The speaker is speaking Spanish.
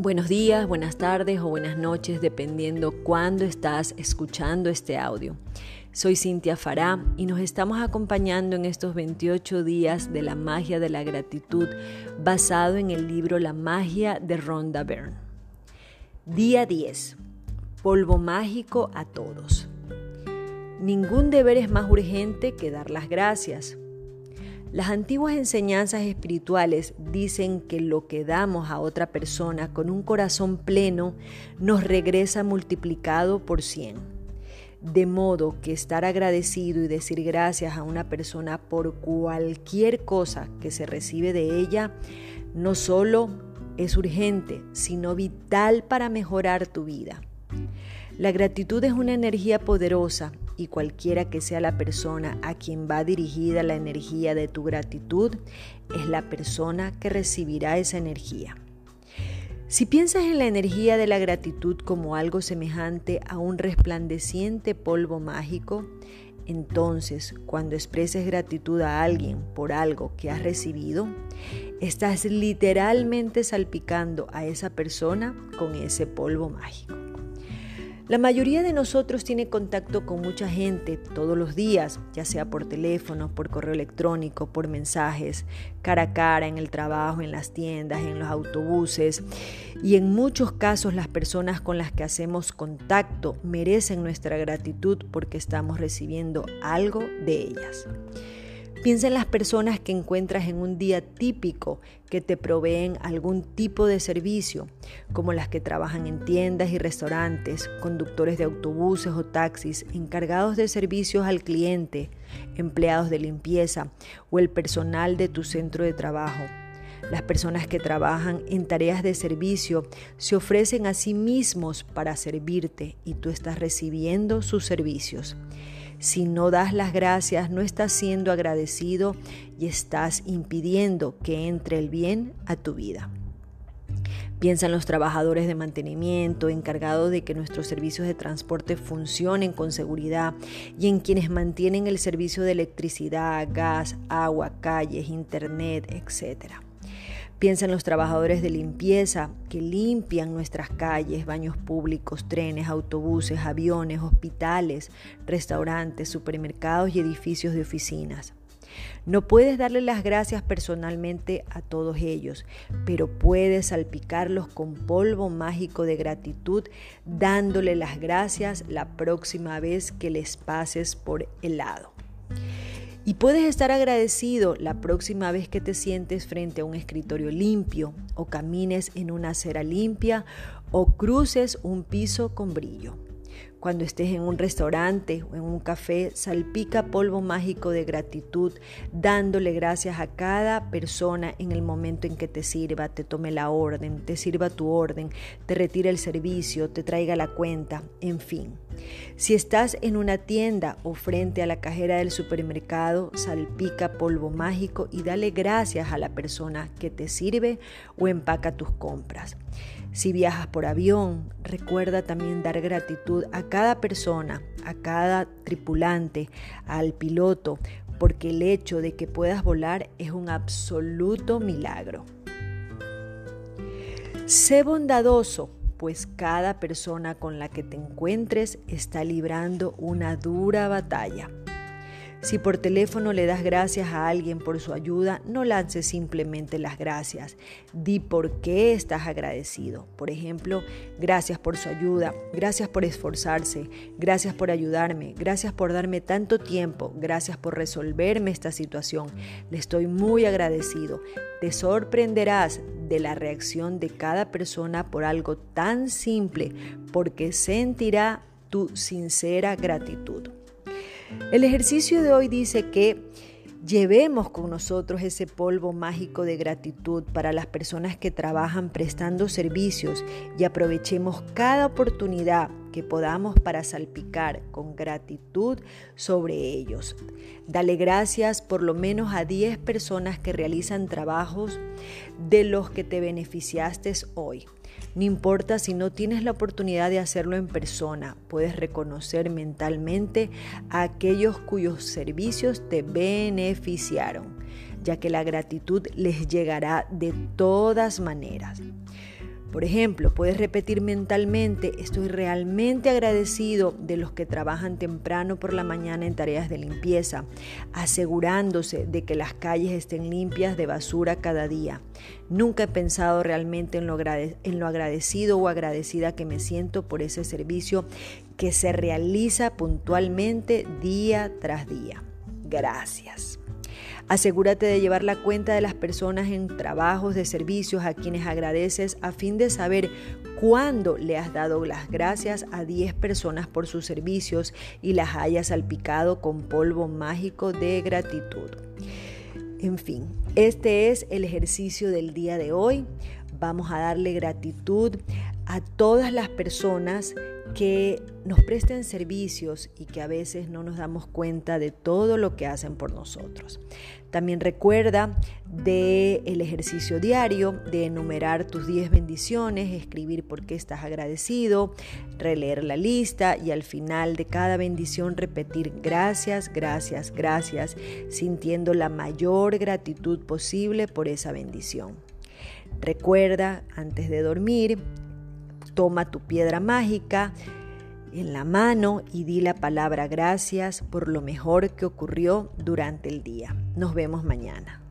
Buenos días, buenas tardes o buenas noches, dependiendo cuándo estás escuchando este audio. Soy Cintia Fará y nos estamos acompañando en estos 28 días de la magia de la gratitud basado en el libro La magia de Rhonda Byrne. Día 10. Polvo mágico a todos. Ningún deber es más urgente que dar las gracias. Las antiguas enseñanzas espirituales dicen que lo que damos a otra persona con un corazón pleno nos regresa multiplicado por cien. De modo que estar agradecido y decir gracias a una persona por cualquier cosa que se recibe de ella no solo es urgente, sino vital para mejorar tu vida. La gratitud es una energía poderosa y cualquiera que sea la persona a quien va dirigida la energía de tu gratitud, es la persona que recibirá esa energía. Si piensas en la energía de la gratitud como algo semejante a un resplandeciente polvo mágico, entonces cuando expreses gratitud a alguien por algo que has recibido, estás literalmente salpicando a esa persona con ese polvo mágico. La mayoría de nosotros tiene contacto con mucha gente todos los días, ya sea por teléfono, por correo electrónico, por mensajes, cara a cara, en el trabajo, en las tiendas, en los autobuses. Y en muchos casos las personas con las que hacemos contacto merecen nuestra gratitud porque estamos recibiendo algo de ellas. Piensa en las personas que encuentras en un día típico que te proveen algún tipo de servicio, como las que trabajan en tiendas y restaurantes, conductores de autobuses o taxis, encargados de servicios al cliente, empleados de limpieza o el personal de tu centro de trabajo. Las personas que trabajan en tareas de servicio se ofrecen a sí mismos para servirte y tú estás recibiendo sus servicios. Si no das las gracias, no estás siendo agradecido y estás impidiendo que entre el bien a tu vida. Piensa en los trabajadores de mantenimiento, encargados de que nuestros servicios de transporte funcionen con seguridad y en quienes mantienen el servicio de electricidad, gas, agua, calles, internet, etcétera. Piensa en los trabajadores de limpieza que limpian nuestras calles, baños públicos, trenes, autobuses, aviones, hospitales, restaurantes, supermercados y edificios de oficinas. No puedes darle las gracias personalmente a todos ellos, pero puedes salpicarlos con polvo mágico de gratitud, dándole las gracias la próxima vez que les pases por el lado. Y puedes estar agradecido la próxima vez que te sientes frente a un escritorio limpio o camines en una acera limpia o cruces un piso con brillo. Cuando estés en un restaurante o en un café, salpica polvo mágico de gratitud, dándole gracias a cada persona en el momento en que te sirva, te tome la orden, te sirva tu orden, te retire el servicio, te traiga la cuenta, en fin. Si estás en una tienda o frente a la cajera del supermercado, salpica polvo mágico y dale gracias a la persona que te sirve o empaca tus compras. Si viajas por avión, recuerda también dar gratitud a cada persona, a cada tripulante, al piloto, porque el hecho de que puedas volar es un absoluto milagro. Sé bondadoso, pues cada persona con la que te encuentres está librando una dura batalla. Si por teléfono le das gracias a alguien por su ayuda, no lances simplemente las gracias. Di por qué estás agradecido. Por ejemplo, gracias por su ayuda, gracias por esforzarse, gracias por ayudarme, gracias por darme tanto tiempo, gracias por resolverme esta situación. Le estoy muy agradecido. Te sorprenderás de la reacción de cada persona por algo tan simple, porque sentirá tu sincera gratitud. El ejercicio de hoy dice que llevemos con nosotros ese polvo mágico de gratitud para las personas que trabajan prestando servicios y aprovechemos cada oportunidad que podamos para salpicar con gratitud sobre ellos. Dale gracias por lo menos a 10 personas que realizan trabajos de los que te beneficiaste hoy. No importa si no tienes la oportunidad de hacerlo en persona, puedes reconocer mentalmente a aquellos cuyos servicios te beneficiaron, ya que la gratitud les llegará de todas maneras. Por ejemplo, puedes repetir mentalmente, estoy realmente agradecido de los que trabajan temprano por la mañana en tareas de limpieza, asegurándose de que las calles estén limpias de basura cada día. Nunca he pensado realmente en lo, agradecido o agradecida que me siento por ese servicio que se realiza puntualmente día tras día. Gracias. Asegúrate de llevar la cuenta de las personas en trabajos de servicios a quienes agradeces a fin de saber cuándo le has dado las gracias a 10 personas por sus servicios y las hayas salpicado con polvo mágico de gratitud. En fin, este es el ejercicio del día de hoy. Vamos a darle gratitud a todas las personas que nos presten servicios y que a veces no nos damos cuenta de todo lo que hacen por nosotros. También recuerda del el ejercicio diario de enumerar tus 10 bendiciones, escribir por qué estás agradecido, releer la lista y al final de cada bendición repetir gracias, gracias, gracias, sintiendo la mayor gratitud posible por esa bendición. Recuerda, antes de dormir, toma tu piedra mágica, en la mano y di la palabra gracias por lo mejor que ocurrió durante el día. Nos vemos mañana.